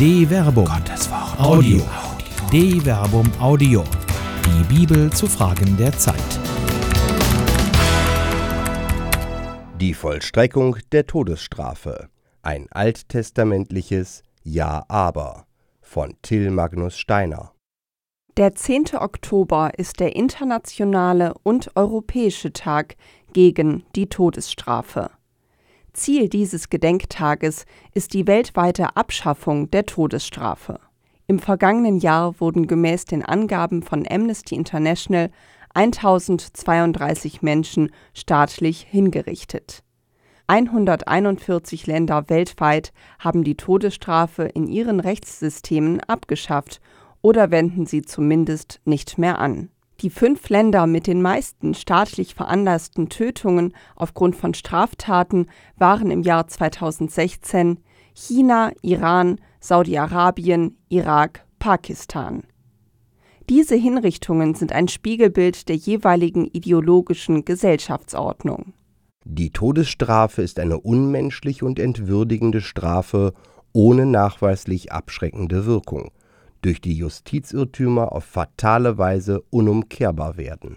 De Verbum. Gottes Wort. Audio. De Verbum Audio. Die Bibel zu Fragen der Zeit. Die Vollstreckung der Todesstrafe. Ein alttestamentliches Ja aber von Till Magnus Steiner. Der 10. Oktober ist der internationale und europäische Tag gegen die Todesstrafe. Ziel dieses Gedenktages ist die weltweite Abschaffung der Todesstrafe. Im vergangenen Jahr wurden gemäß den Angaben von Amnesty International 1032 Menschen staatlich hingerichtet. 141 Länder weltweit haben die Todesstrafe in ihren Rechtssystemen abgeschafft oder wenden sie zumindest nicht mehr an. Die fünf Länder mit den meisten staatlich veranlassten Tötungen aufgrund von Straftaten waren im Jahr 2016 China, Iran, Saudi-Arabien, Irak, Pakistan. Diese Hinrichtungen sind ein Spiegelbild der jeweiligen ideologischen Gesellschaftsordnung. Die Todesstrafe ist eine unmenschliche und entwürdigende Strafe ohne nachweislich abschreckende Wirkung durch die Justizirrtümer auf fatale Weise unumkehrbar werden.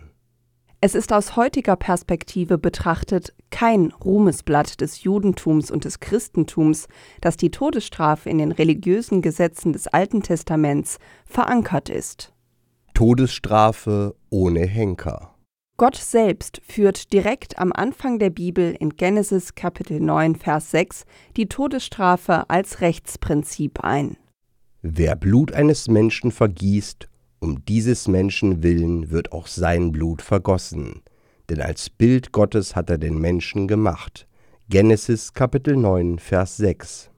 Es ist aus heutiger Perspektive betrachtet kein Ruhmesblatt des Judentums und des Christentums, dass die Todesstrafe in den religiösen Gesetzen des Alten Testaments verankert ist. Todesstrafe ohne Henker. Gott selbst führt direkt am Anfang der Bibel in Genesis Kapitel 9 Vers 6 die Todesstrafe als Rechtsprinzip ein. Wer Blut eines Menschen vergießt, um dieses Menschen willen wird auch sein Blut vergossen, denn als Bild Gottes hat er den Menschen gemacht. Genesis Kapitel 9, Vers 6.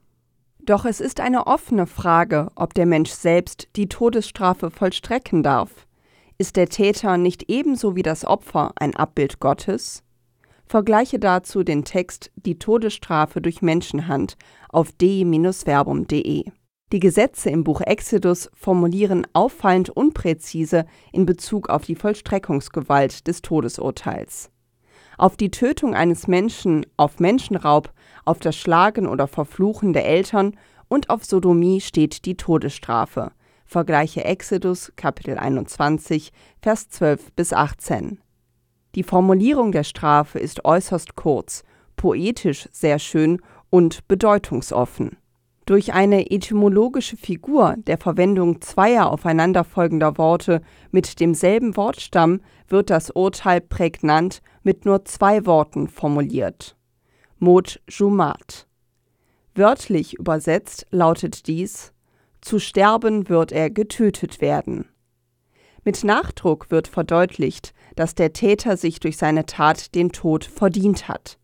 Doch es ist eine offene Frage, ob der Mensch selbst die Todesstrafe vollstrecken darf. Ist der Täter nicht ebenso wie das Opfer ein Abbild Gottes? Vergleiche dazu den Text Die Todesstrafe durch Menschenhand auf de-verbum.de. Die Gesetze im Buch Exodus formulieren auffallend unpräzise in Bezug auf die Vollstreckungsgewalt des Todesurteils. Auf die Tötung eines Menschen, auf Menschenraub, auf das Schlagen oder Verfluchen der Eltern und auf Sodomie steht die Todesstrafe. Vergleiche Exodus Kapitel 21, Vers 12 bis 18. Die Formulierung der Strafe ist äußerst kurz, poetisch sehr schön und bedeutungsoffen. Durch eine etymologische Figur der Verwendung zweier aufeinanderfolgender Worte mit demselben Wortstamm wird das Urteil prägnant mit nur zwei Worten formuliert. Mot Jumat. Wörtlich übersetzt lautet dies Zu sterben wird er getötet werden. Mit Nachdruck wird verdeutlicht, dass der Täter sich durch seine Tat den Tod verdient hat.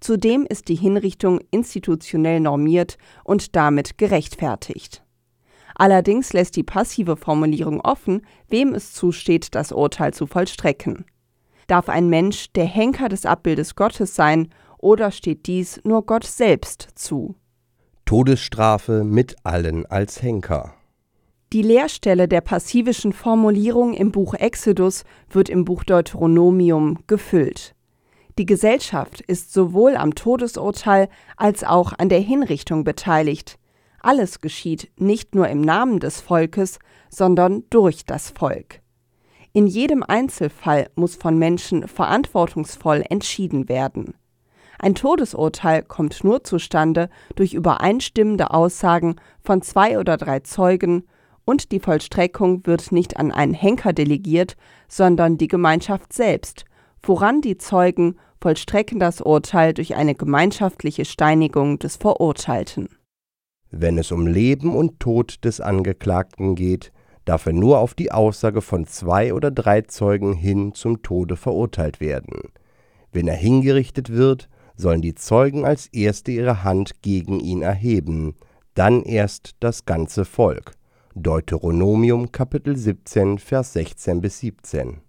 Zudem ist die Hinrichtung institutionell normiert und damit gerechtfertigt. Allerdings lässt die passive Formulierung offen, wem es zusteht, das Urteil zu vollstrecken. Darf ein Mensch der Henker des Abbildes Gottes sein oder steht dies nur Gott selbst zu? Todesstrafe mit allen als Henker. Die Leerstelle der passivischen Formulierung im Buch Exodus wird im Buch Deuteronomium gefüllt. Die Gesellschaft ist sowohl am Todesurteil als auch an der Hinrichtung beteiligt. Alles geschieht nicht nur im Namen des Volkes, sondern durch das Volk. In jedem Einzelfall muss von Menschen verantwortungsvoll entschieden werden. Ein Todesurteil kommt nur zustande durch übereinstimmende Aussagen von zwei oder drei Zeugen und die Vollstreckung wird nicht an einen Henker delegiert, sondern die Gemeinschaft selbst, woran die Zeugen vollstrecken das Urteil durch eine gemeinschaftliche Steinigung des Verurteilten. Wenn es um Leben und Tod des Angeklagten geht, darf er nur auf die Aussage von zwei oder drei Zeugen hin zum Tode verurteilt werden. Wenn er hingerichtet wird, sollen die Zeugen als erste ihre Hand gegen ihn erheben, dann erst das ganze Volk. Deuteronomium Kapitel 17 Vers 16 bis 17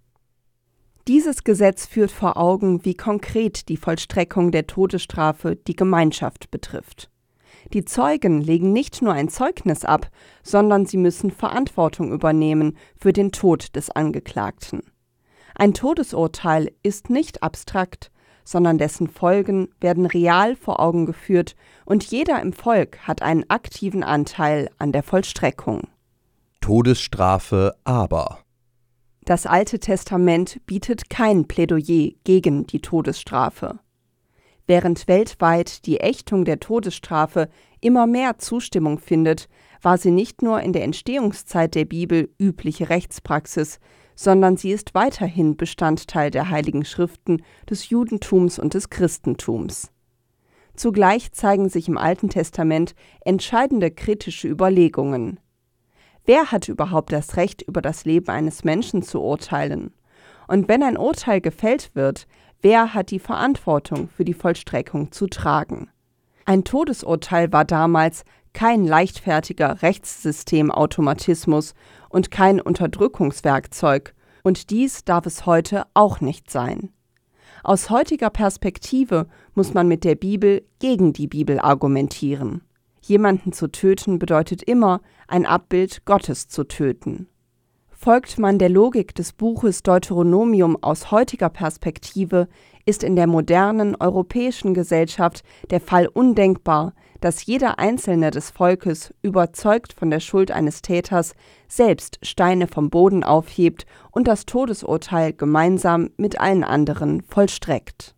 dieses Gesetz führt vor Augen, wie konkret die Vollstreckung der Todesstrafe die Gemeinschaft betrifft. Die Zeugen legen nicht nur ein Zeugnis ab, sondern sie müssen Verantwortung übernehmen für den Tod des Angeklagten. Ein Todesurteil ist nicht abstrakt, sondern dessen Folgen werden real vor Augen geführt und jeder im Volk hat einen aktiven Anteil an der Vollstreckung. Todesstrafe aber. Das Alte Testament bietet kein Plädoyer gegen die Todesstrafe. Während weltweit die Ächtung der Todesstrafe immer mehr Zustimmung findet, war sie nicht nur in der Entstehungszeit der Bibel übliche Rechtspraxis, sondern sie ist weiterhin Bestandteil der heiligen Schriften des Judentums und des Christentums. Zugleich zeigen sich im Alten Testament entscheidende kritische Überlegungen. Wer hat überhaupt das Recht, über das Leben eines Menschen zu urteilen? Und wenn ein Urteil gefällt wird, wer hat die Verantwortung für die Vollstreckung zu tragen? Ein Todesurteil war damals kein leichtfertiger Rechtssystemautomatismus und kein Unterdrückungswerkzeug, und dies darf es heute auch nicht sein. Aus heutiger Perspektive muss man mit der Bibel gegen die Bibel argumentieren. Jemanden zu töten bedeutet immer, ein Abbild Gottes zu töten. Folgt man der Logik des Buches Deuteronomium aus heutiger Perspektive, ist in der modernen europäischen Gesellschaft der Fall undenkbar, dass jeder Einzelne des Volkes, überzeugt von der Schuld eines Täters, selbst Steine vom Boden aufhebt und das Todesurteil gemeinsam mit allen anderen vollstreckt.